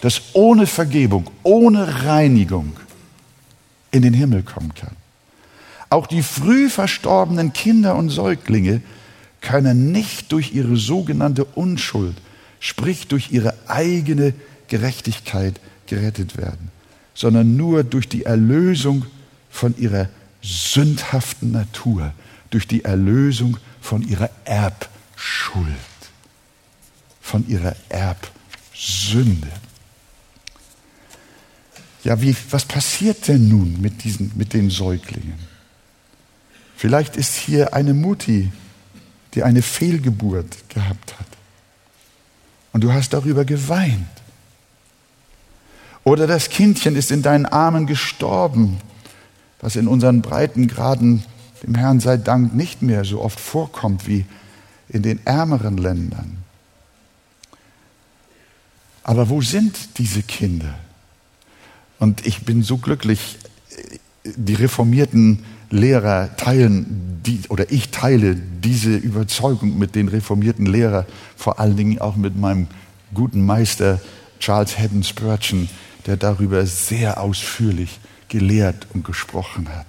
das ohne Vergebung, ohne Reinigung in den Himmel kommen kann. Auch die früh verstorbenen Kinder und Säuglinge können nicht durch ihre sogenannte Unschuld, sprich durch ihre eigene Gerechtigkeit gerettet werden, sondern nur durch die Erlösung von ihrer sündhaften Natur, durch die Erlösung von ihrer Erbschuld, von ihrer Erbsünde. Ja, wie, was passiert denn nun mit, diesen, mit den Säuglingen? Vielleicht ist hier eine Mutti, die eine Fehlgeburt gehabt hat. Und du hast darüber geweint. Oder das Kindchen ist in deinen Armen gestorben, was in unseren Breitengraden dem Herrn sei Dank nicht mehr so oft vorkommt wie in den ärmeren Ländern. Aber wo sind diese Kinder? Und ich bin so glücklich, die reformierten Lehrer teilen, die, oder ich teile diese Überzeugung mit den reformierten Lehrern, vor allen Dingen auch mit meinem guten Meister Charles Haddon Spurgeon, der darüber sehr ausführlich gelehrt und gesprochen hat.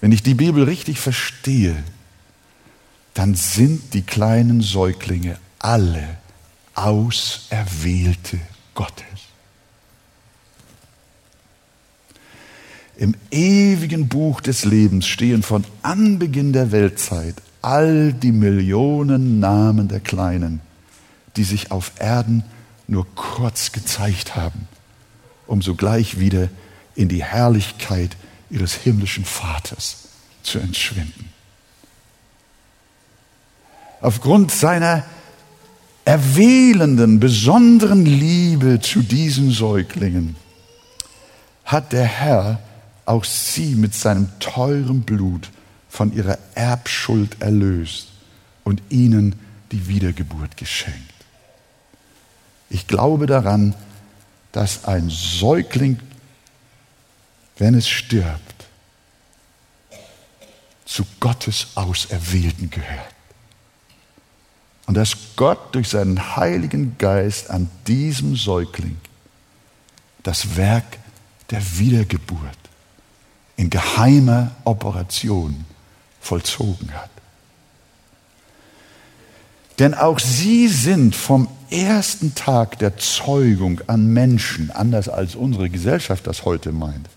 Wenn ich die Bibel richtig verstehe, dann sind die kleinen Säuglinge alle Auserwählte Gottes. Im ewigen Buch des Lebens stehen von Anbeginn der Weltzeit all die Millionen Namen der Kleinen, die sich auf Erden nur kurz gezeigt haben, um sogleich wieder in die Herrlichkeit ihres himmlischen Vaters zu entschwinden. Aufgrund seiner erwählenden, besonderen Liebe zu diesen Säuglingen hat der Herr auch sie mit seinem teuren Blut von ihrer Erbschuld erlöst und ihnen die Wiedergeburt geschenkt. Ich glaube daran, dass ein Säugling, wenn es stirbt, zu Gottes Auserwählten gehört. Und dass Gott durch seinen Heiligen Geist an diesem Säugling das Werk der Wiedergeburt in geheimer Operation vollzogen hat. Denn auch sie sind vom ersten Tag der Zeugung an Menschen, anders als unsere Gesellschaft das heute meint.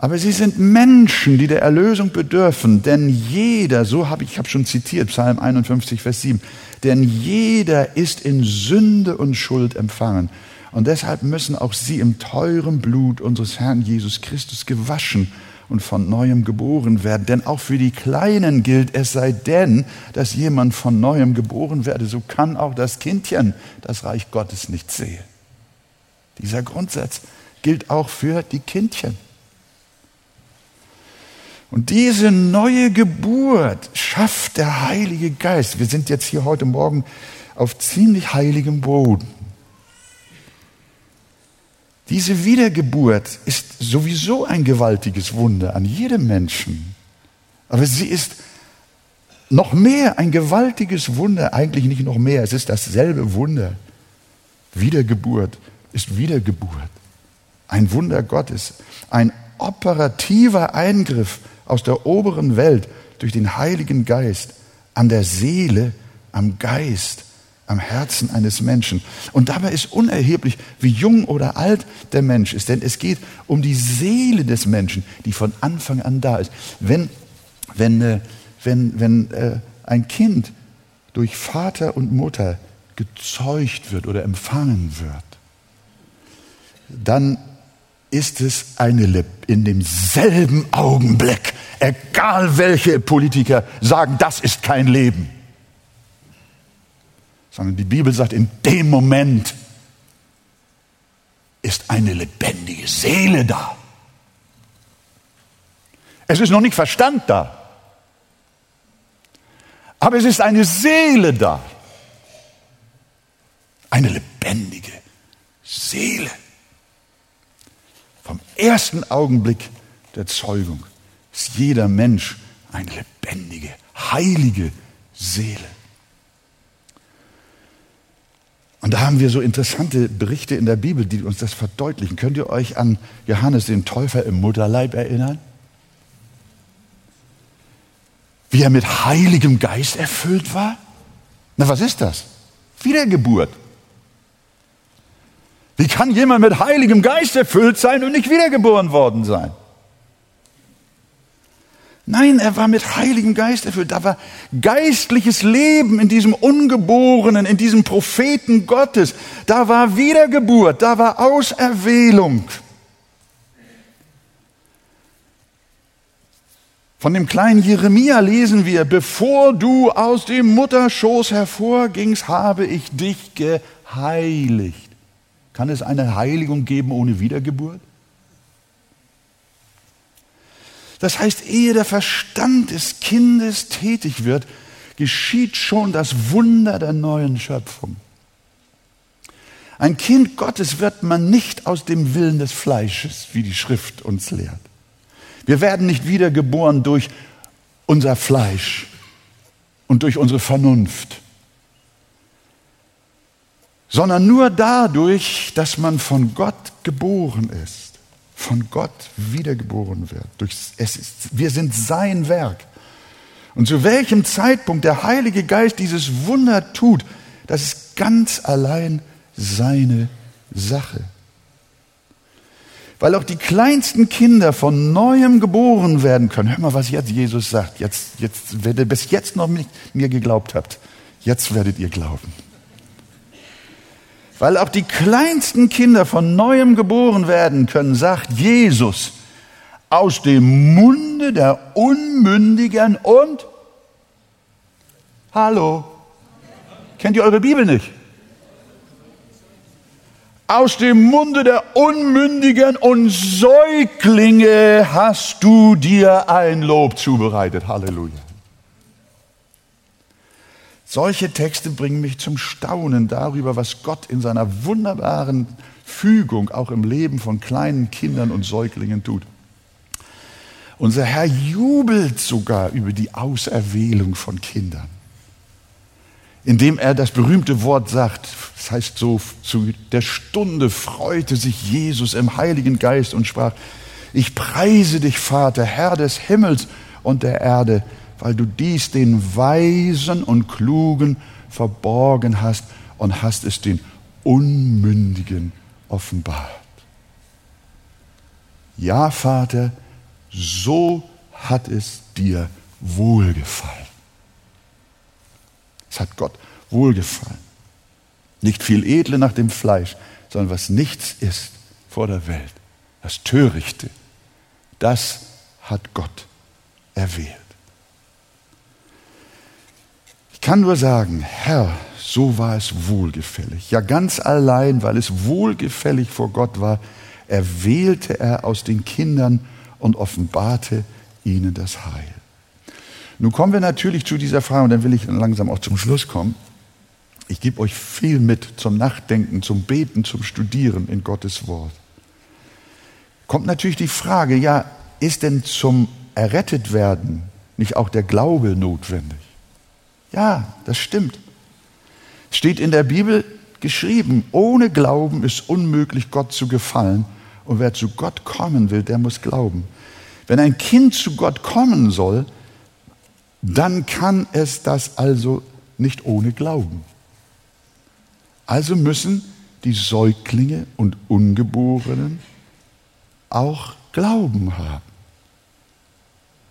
Aber sie sind Menschen, die der Erlösung bedürfen, denn jeder, so habe ich, ich habe schon zitiert, Psalm 51, Vers 7, denn jeder ist in Sünde und Schuld empfangen. Und deshalb müssen auch sie im teuren Blut unseres Herrn Jesus Christus gewaschen und von neuem geboren werden. Denn auch für die Kleinen gilt, es sei denn, dass jemand von neuem geboren werde, so kann auch das Kindchen das Reich Gottes nicht sehen. Dieser Grundsatz gilt auch für die Kindchen. Und diese neue Geburt schafft der Heilige Geist. Wir sind jetzt hier heute Morgen auf ziemlich heiligem Boden. Diese Wiedergeburt ist sowieso ein gewaltiges Wunder an jedem Menschen. Aber sie ist noch mehr ein gewaltiges Wunder, eigentlich nicht noch mehr, es ist dasselbe Wunder. Wiedergeburt ist Wiedergeburt. Ein Wunder Gottes, ein operativer Eingriff aus der oberen Welt durch den Heiligen Geist an der Seele, am Geist, am Herzen eines Menschen. Und dabei ist unerheblich, wie jung oder alt der Mensch ist, denn es geht um die Seele des Menschen, die von Anfang an da ist. Wenn, wenn, äh, wenn, wenn äh, ein Kind durch Vater und Mutter gezeugt wird oder empfangen wird, dann ist es eine in demselben Augenblick, egal welche Politiker sagen, das ist kein Leben. Sondern die Bibel sagt, in dem Moment ist eine lebendige Seele da. Es ist noch nicht Verstand da. Aber es ist eine Seele da. Eine lebendige Seele. Vom ersten Augenblick der Zeugung ist jeder Mensch eine lebendige, heilige Seele. Und da haben wir so interessante Berichte in der Bibel, die uns das verdeutlichen. Könnt ihr euch an Johannes den Täufer im Mutterleib erinnern? Wie er mit heiligem Geist erfüllt war? Na, was ist das? Wiedergeburt. Wie kann jemand mit heiligem Geist erfüllt sein und nicht wiedergeboren worden sein? Nein, er war mit heiligem Geist erfüllt. Da war geistliches Leben in diesem Ungeborenen, in diesem Propheten Gottes. Da war Wiedergeburt, da war Auserwählung. Von dem kleinen Jeremia lesen wir, bevor du aus dem Mutterschoß hervorgingst, habe ich dich geheiligt. Kann es eine Heiligung geben ohne Wiedergeburt? Das heißt, ehe der Verstand des Kindes tätig wird, geschieht schon das Wunder der neuen Schöpfung. Ein Kind Gottes wird man nicht aus dem Willen des Fleisches, wie die Schrift uns lehrt. Wir werden nicht wiedergeboren durch unser Fleisch und durch unsere Vernunft sondern nur dadurch, dass man von Gott geboren ist, von Gott wiedergeboren wird. es ist, wir sind sein Werk. Und zu welchem Zeitpunkt der Heilige Geist dieses Wunder tut, das ist ganz allein seine Sache. Weil auch die kleinsten Kinder von neuem geboren werden können. Hör mal, was jetzt Jesus sagt. Jetzt, jetzt, wenn ihr bis jetzt noch nicht mir geglaubt habt, jetzt werdet ihr glauben weil auch die kleinsten Kinder von neuem geboren werden können, sagt Jesus, aus dem Munde der Unmündigen und Hallo, kennt ihr eure Bibel nicht? Aus dem Munde der Unmündigen und Säuglinge hast du dir ein Lob zubereitet. Halleluja. Solche Texte bringen mich zum Staunen darüber, was Gott in seiner wunderbaren Fügung auch im Leben von kleinen Kindern und Säuglingen tut. Unser Herr jubelt sogar über die Auserwählung von Kindern. indem er das berühmte Wort sagt. Das heißt so, zu der Stunde freute sich Jesus im Heiligen Geist und sprach, ich preise dich, Vater, Herr des Himmels und der Erde, weil du dies den Weisen und Klugen verborgen hast und hast es den Unmündigen offenbart. Ja, Vater, so hat es dir wohlgefallen. Es hat Gott wohlgefallen. Nicht viel Edle nach dem Fleisch, sondern was nichts ist vor der Welt. Das Törichte, das hat Gott erwählt. Ich kann nur sagen, Herr, so war es wohlgefällig. Ja, ganz allein, weil es wohlgefällig vor Gott war, erwählte er aus den Kindern und offenbarte ihnen das Heil. Nun kommen wir natürlich zu dieser Frage, und dann will ich langsam auch zum Schluss kommen. Ich gebe euch viel mit zum Nachdenken, zum Beten, zum Studieren in Gottes Wort. Kommt natürlich die Frage, ja, ist denn zum Errettetwerden nicht auch der Glaube notwendig? Ja, das stimmt. Es steht in der Bibel geschrieben, ohne Glauben ist unmöglich, Gott zu gefallen. Und wer zu Gott kommen will, der muss glauben. Wenn ein Kind zu Gott kommen soll, dann kann es das also nicht ohne Glauben. Also müssen die Säuglinge und Ungeborenen auch Glauben haben.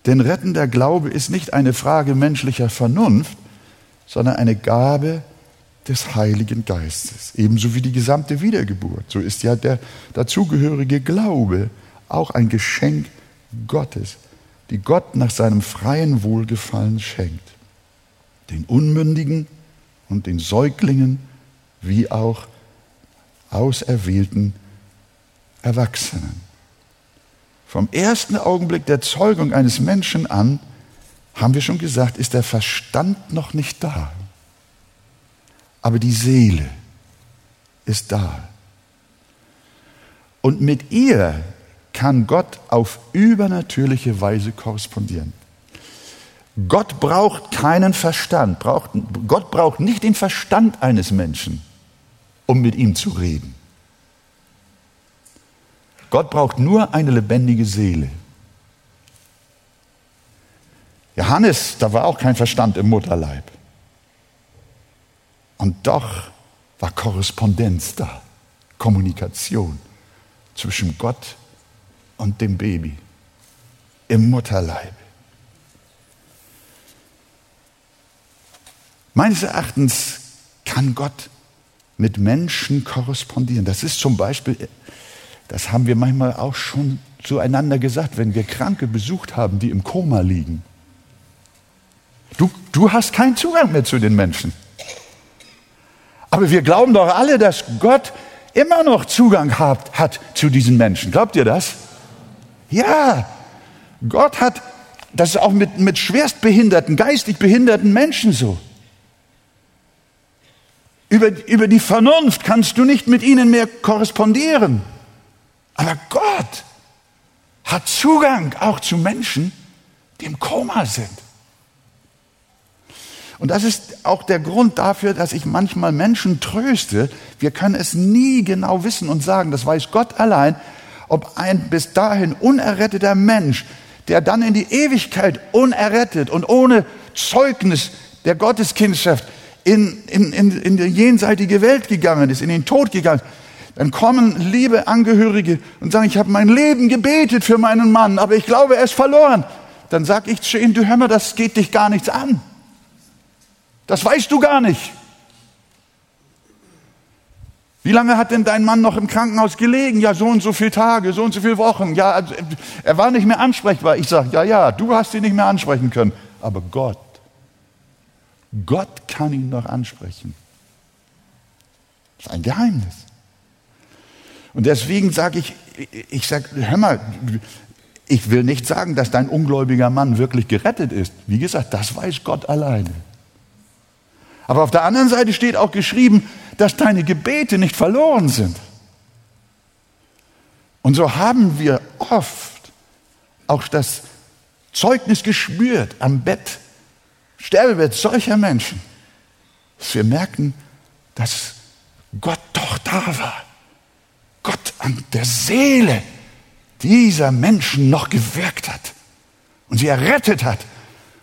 Denn rettender Glaube ist nicht eine Frage menschlicher Vernunft, sondern eine Gabe des Heiligen Geistes. Ebenso wie die gesamte Wiedergeburt. So ist ja der dazugehörige Glaube auch ein Geschenk Gottes die Gott nach seinem freien Wohlgefallen schenkt. Den Unmündigen und den Säuglingen wie auch auserwählten Erwachsenen. Vom ersten Augenblick der Zeugung eines Menschen an, haben wir schon gesagt, ist der Verstand noch nicht da. Aber die Seele ist da. Und mit ihr kann Gott auf übernatürliche Weise korrespondieren. Gott braucht keinen Verstand. Braucht, Gott braucht nicht den Verstand eines Menschen, um mit ihm zu reden. Gott braucht nur eine lebendige Seele. Johannes, da war auch kein Verstand im Mutterleib. Und doch war Korrespondenz da, Kommunikation zwischen Gott und dem Baby im Mutterleib. Meines Erachtens kann Gott mit Menschen korrespondieren. Das ist zum Beispiel, das haben wir manchmal auch schon zueinander gesagt, wenn wir Kranke besucht haben, die im Koma liegen. Du, du hast keinen Zugang mehr zu den Menschen. Aber wir glauben doch alle, dass Gott immer noch Zugang hat, hat zu diesen Menschen. Glaubt ihr das? Ja, Gott hat, das ist auch mit, mit schwerstbehinderten, geistig behinderten Menschen so. Über, über die Vernunft kannst du nicht mit ihnen mehr korrespondieren. Aber Gott hat Zugang auch zu Menschen, die im Koma sind. Und das ist auch der Grund dafür, dass ich manchmal Menschen tröste. Wir können es nie genau wissen und sagen, das weiß Gott allein ob ein bis dahin unerretteter Mensch, der dann in die Ewigkeit unerrettet und ohne Zeugnis der Gotteskindschaft in, in, in, in die jenseitige Welt gegangen ist, in den Tod gegangen ist, dann kommen liebe Angehörige und sagen, ich habe mein Leben gebetet für meinen Mann, aber ich glaube, er ist verloren. Dann sage ich zu ihnen, du hör mal, das geht dich gar nichts an. Das weißt du gar nicht. Wie lange hat denn dein Mann noch im Krankenhaus gelegen? Ja, so und so viele Tage, so und so viele Wochen. Ja, also, er war nicht mehr ansprechbar. Ich sage, ja, ja, du hast ihn nicht mehr ansprechen können. Aber Gott, Gott kann ihn noch ansprechen. Das ist ein Geheimnis. Und deswegen sage ich, ich sage, hör mal, ich will nicht sagen, dass dein ungläubiger Mann wirklich gerettet ist. Wie gesagt, das weiß Gott alleine. Aber auf der anderen Seite steht auch geschrieben, dass deine Gebete nicht verloren sind. Und so haben wir oft auch das Zeugnis gespürt am Bett, Sterbebett solcher Menschen, dass wir merken, dass Gott doch da war. Gott an der Seele dieser Menschen noch gewirkt hat und sie errettet hat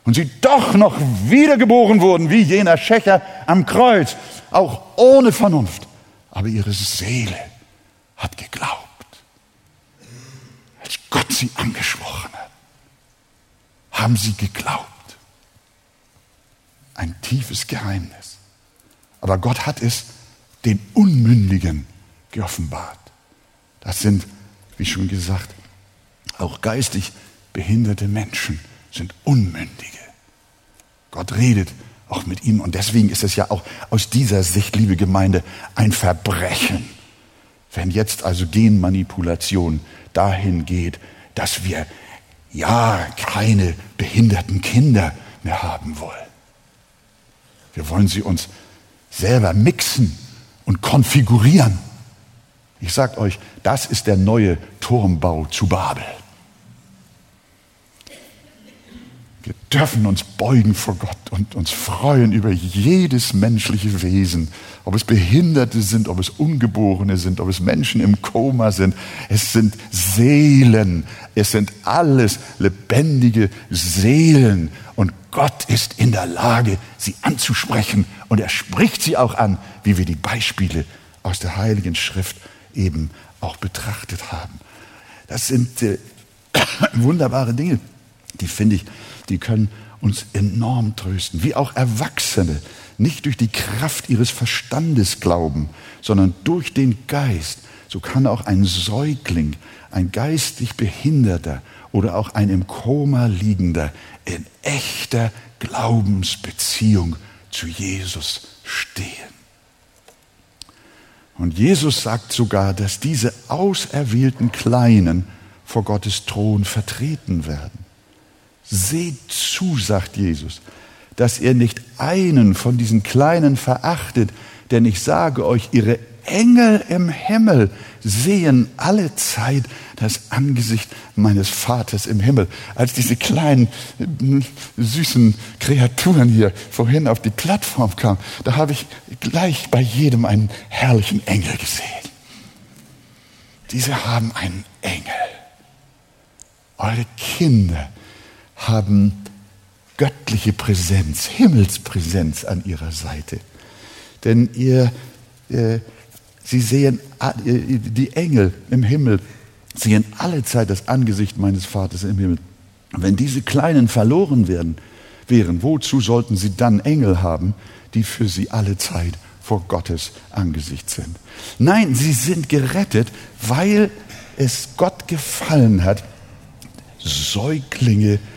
und sie doch noch wiedergeboren wurden, wie jener Schächer am Kreuz, auch ohne Vernunft. Aber ihre Seele hat geglaubt, als Gott sie angesprochen hat, haben sie geglaubt. Ein tiefes Geheimnis. Aber Gott hat es den Unmündigen geoffenbart. Das sind, wie schon gesagt, auch geistig behinderte Menschen sind Unmündige. Gott redet auch mit ihm und deswegen ist es ja auch aus dieser Sicht, liebe Gemeinde, ein Verbrechen, wenn jetzt also Genmanipulation dahin geht, dass wir ja keine behinderten Kinder mehr haben wollen. Wir wollen sie uns selber mixen und konfigurieren. Ich sage euch, das ist der neue Turmbau zu Babel. Wir dürfen uns beugen vor Gott und uns freuen über jedes menschliche Wesen, ob es Behinderte sind, ob es Ungeborene sind, ob es Menschen im Koma sind. Es sind Seelen, es sind alles lebendige Seelen und Gott ist in der Lage, sie anzusprechen und er spricht sie auch an, wie wir die Beispiele aus der Heiligen Schrift eben auch betrachtet haben. Das sind äh, wunderbare Dinge, die finde ich die können uns enorm trösten, wie auch Erwachsene nicht durch die Kraft ihres Verstandes glauben, sondern durch den Geist. So kann auch ein Säugling, ein geistig Behinderter oder auch ein im Koma liegender in echter Glaubensbeziehung zu Jesus stehen. Und Jesus sagt sogar, dass diese auserwählten Kleinen vor Gottes Thron vertreten werden. Seht zu, sagt Jesus, dass ihr nicht einen von diesen Kleinen verachtet, denn ich sage euch, ihre Engel im Himmel sehen alle Zeit das Angesicht meines Vaters im Himmel. Als diese kleinen, süßen Kreaturen hier vorhin auf die Plattform kamen, da habe ich gleich bei jedem einen herrlichen Engel gesehen. Diese haben einen Engel. Eure Kinder haben göttliche Präsenz, Himmelspräsenz an ihrer Seite. Denn ihr, äh, sie sehen, äh, die Engel im Himmel sehen alle Zeit das Angesicht meines Vaters im Himmel. wenn diese Kleinen verloren werden, wären, wozu sollten sie dann Engel haben, die für sie alle Zeit vor Gottes Angesicht sind? Nein, sie sind gerettet, weil es Gott gefallen hat, Säuglinge zu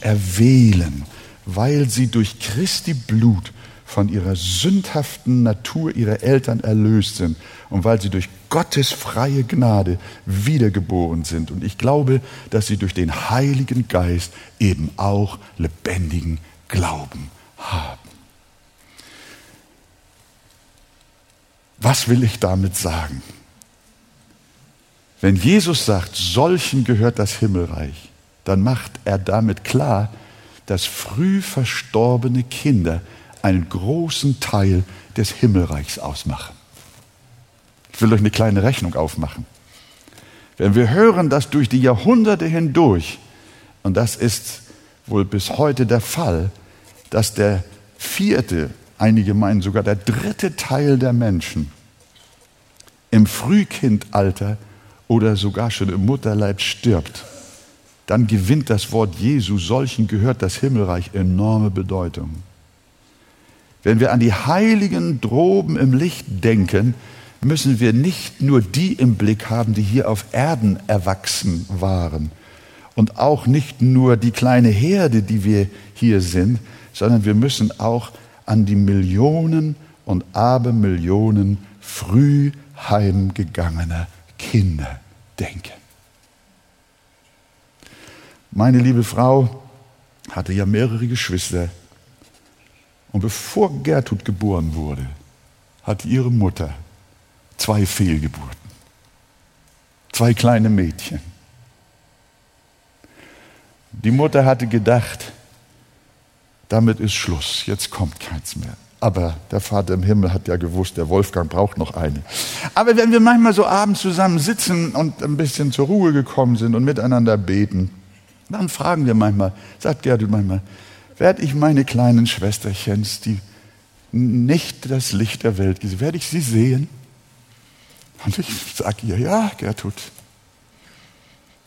erwählen, weil sie durch Christi Blut von ihrer sündhaften Natur ihrer Eltern erlöst sind und weil sie durch Gottes freie Gnade wiedergeboren sind. Und ich glaube, dass sie durch den Heiligen Geist eben auch lebendigen Glauben haben. Was will ich damit sagen? Wenn Jesus sagt, solchen gehört das Himmelreich, dann macht er damit klar, dass früh verstorbene Kinder einen großen Teil des Himmelreichs ausmachen. Ich will euch eine kleine Rechnung aufmachen. Wenn wir hören, dass durch die Jahrhunderte hindurch, und das ist wohl bis heute der Fall, dass der vierte, einige meinen sogar der dritte Teil der Menschen im Frühkindalter oder sogar schon im Mutterleib stirbt, dann gewinnt das Wort Jesu, solchen gehört das Himmelreich enorme Bedeutung. Wenn wir an die Heiligen droben im Licht denken, müssen wir nicht nur die im Blick haben, die hier auf Erden erwachsen waren und auch nicht nur die kleine Herde, die wir hier sind, sondern wir müssen auch an die Millionen und Abermillionen früh heimgegangener Kinder denken. Meine liebe Frau hatte ja mehrere Geschwister. Und bevor Gertrud geboren wurde, hatte ihre Mutter zwei Fehlgeburten. Zwei kleine Mädchen. Die Mutter hatte gedacht, damit ist Schluss, jetzt kommt keins mehr. Aber der Vater im Himmel hat ja gewusst, der Wolfgang braucht noch eine. Aber wenn wir manchmal so abends zusammen sitzen und ein bisschen zur Ruhe gekommen sind und miteinander beten, dann fragen wir manchmal, sagt Gertrud manchmal, werde ich meine kleinen Schwesterchens, die nicht das Licht der Welt gesehen, werde ich sie sehen? Und ich sage ihr, ja, Gertrud,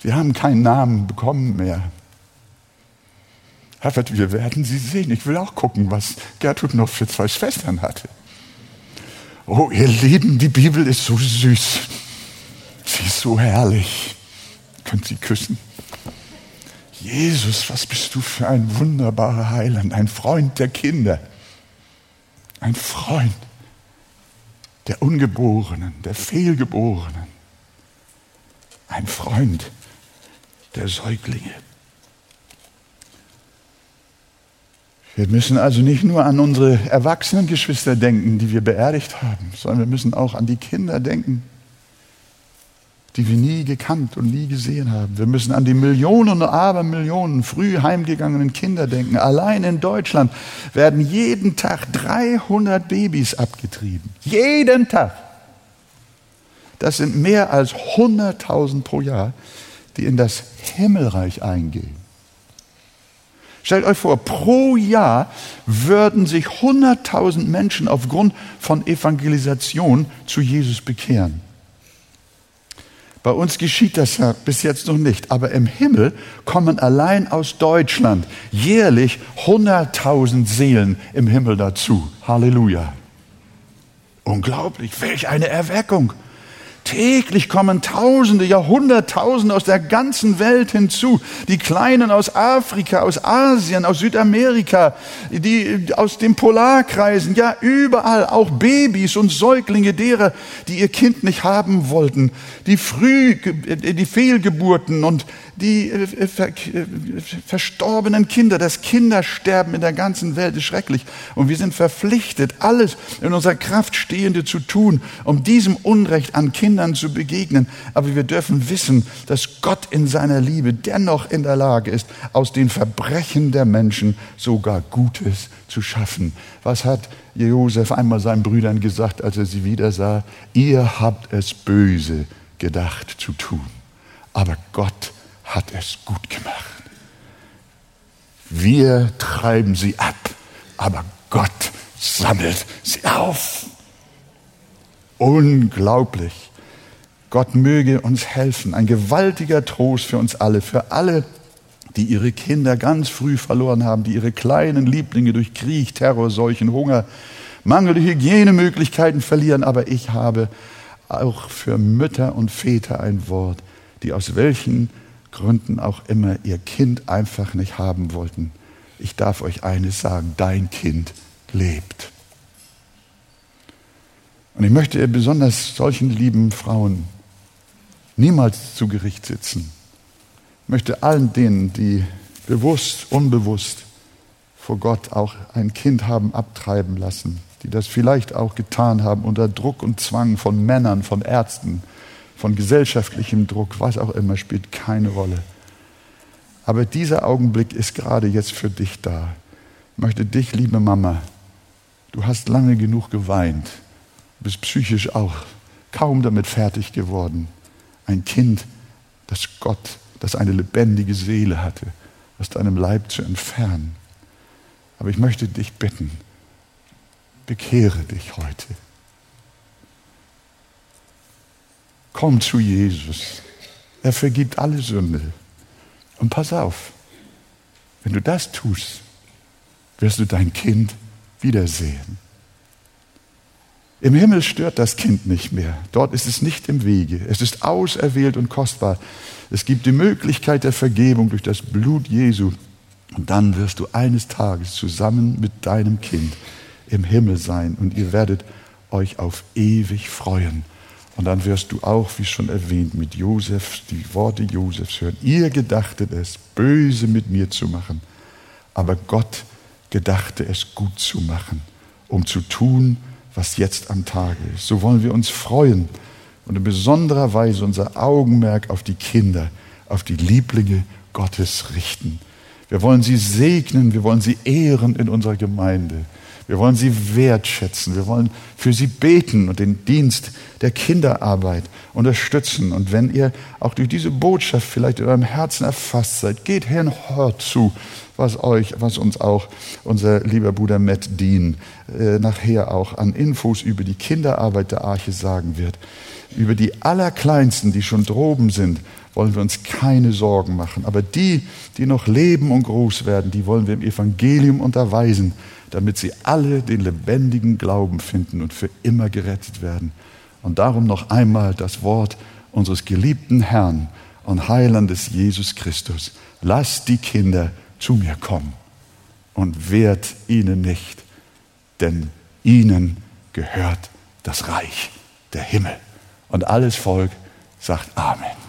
sie haben keinen Namen bekommen mehr. Herbert, wir werden sie sehen. Ich will auch gucken, was Gertrud noch für zwei Schwestern hatte. Oh, ihr Lieben, die Bibel ist so süß. Sie ist so herrlich. Könnt sie küssen? Jesus, was bist du für ein wunderbarer Heiland, ein Freund der Kinder, ein Freund der Ungeborenen, der Fehlgeborenen, ein Freund der Säuglinge. Wir müssen also nicht nur an unsere erwachsenen Geschwister denken, die wir beerdigt haben, sondern wir müssen auch an die Kinder denken, die wir nie gekannt und nie gesehen haben. Wir müssen an die Millionen und Abermillionen früh heimgegangenen Kinder denken. Allein in Deutschland werden jeden Tag 300 Babys abgetrieben. Jeden Tag. Das sind mehr als 100.000 pro Jahr, die in das Himmelreich eingehen. Stellt euch vor, pro Jahr würden sich 100.000 Menschen aufgrund von Evangelisation zu Jesus bekehren. Bei uns geschieht das ja bis jetzt noch nicht, aber im Himmel kommen allein aus Deutschland jährlich 100.000 Seelen im Himmel dazu. Halleluja. Unglaublich, welch eine Erweckung. Täglich kommen Tausende, ja Hunderttausende aus der ganzen Welt hinzu. Die Kleinen aus Afrika, aus Asien, aus Südamerika, die aus den Polarkreisen, ja überall, auch Babys und Säuglinge derer, die ihr Kind nicht haben wollten, die früh, die Fehlgeburten und die äh, äh, verstorbenen Kinder, das Kindersterben in der ganzen Welt ist schrecklich. Und wir sind verpflichtet, alles in unserer Kraft Stehende zu tun, um diesem Unrecht an Kindern zu begegnen. Aber wir dürfen wissen, dass Gott in seiner Liebe dennoch in der Lage ist, aus den Verbrechen der Menschen sogar Gutes zu schaffen. Was hat Josef einmal seinen Brüdern gesagt, als er sie wieder sah? Ihr habt es böse gedacht zu tun. Aber Gott hat es gut gemacht. Wir treiben sie ab, aber Gott sammelt sie auf. Unglaublich. Gott möge uns helfen. Ein gewaltiger Trost für uns alle, für alle, die ihre Kinder ganz früh verloren haben, die ihre kleinen Lieblinge durch Krieg, Terror, Seuchen, Hunger, mangelnde Hygienemöglichkeiten verlieren. Aber ich habe auch für Mütter und Väter ein Wort, die aus welchen Gründen auch immer ihr Kind einfach nicht haben wollten. Ich darf euch eines sagen, dein Kind lebt. Und ich möchte besonders solchen lieben Frauen niemals zu Gericht sitzen. Ich möchte allen denen, die bewusst, unbewusst vor Gott auch ein Kind haben abtreiben lassen, die das vielleicht auch getan haben unter Druck und Zwang von Männern, von Ärzten, von gesellschaftlichem Druck, was auch immer, spielt keine Rolle. Aber dieser Augenblick ist gerade jetzt für dich da. Ich möchte dich, liebe Mama, du hast lange genug geweint, bist psychisch auch kaum damit fertig geworden. Ein Kind, das Gott, das eine lebendige Seele hatte, aus deinem Leib zu entfernen. Aber ich möchte dich bitten, bekehre dich heute. Komm zu Jesus. Er vergibt alle Sünde. Und pass auf, wenn du das tust, wirst du dein Kind wiedersehen. Im Himmel stört das Kind nicht mehr. Dort ist es nicht im Wege. Es ist auserwählt und kostbar. Es gibt die Möglichkeit der Vergebung durch das Blut Jesu. Und dann wirst du eines Tages zusammen mit deinem Kind im Himmel sein und ihr werdet euch auf ewig freuen. Und dann wirst du auch, wie schon erwähnt, mit Josef die Worte Josefs hören. Ihr gedachtet es, böse mit mir zu machen, aber Gott gedachte es gut zu machen, um zu tun, was jetzt am Tage ist. So wollen wir uns freuen und in besonderer Weise unser Augenmerk auf die Kinder, auf die Lieblinge Gottes richten. Wir wollen sie segnen, wir wollen sie ehren in unserer Gemeinde. Wir wollen sie wertschätzen. Wir wollen für sie beten und den Dienst der Kinderarbeit unterstützen. Und wenn ihr auch durch diese Botschaft vielleicht in eurem Herzen erfasst seid, geht her und hört zu, was euch, was uns auch unser lieber Bruder Matt Dean äh, nachher auch an Infos über die Kinderarbeit der Arche sagen wird. Über die Allerkleinsten, die schon droben sind, wollen wir uns keine Sorgen machen. Aber die, die noch leben und groß werden, die wollen wir im Evangelium unterweisen damit sie alle den lebendigen Glauben finden und für immer gerettet werden. Und darum noch einmal das Wort unseres geliebten Herrn und Heilandes Jesus Christus. Lasst die Kinder zu mir kommen und wehrt ihnen nicht, denn ihnen gehört das Reich der Himmel. Und alles Volk sagt Amen.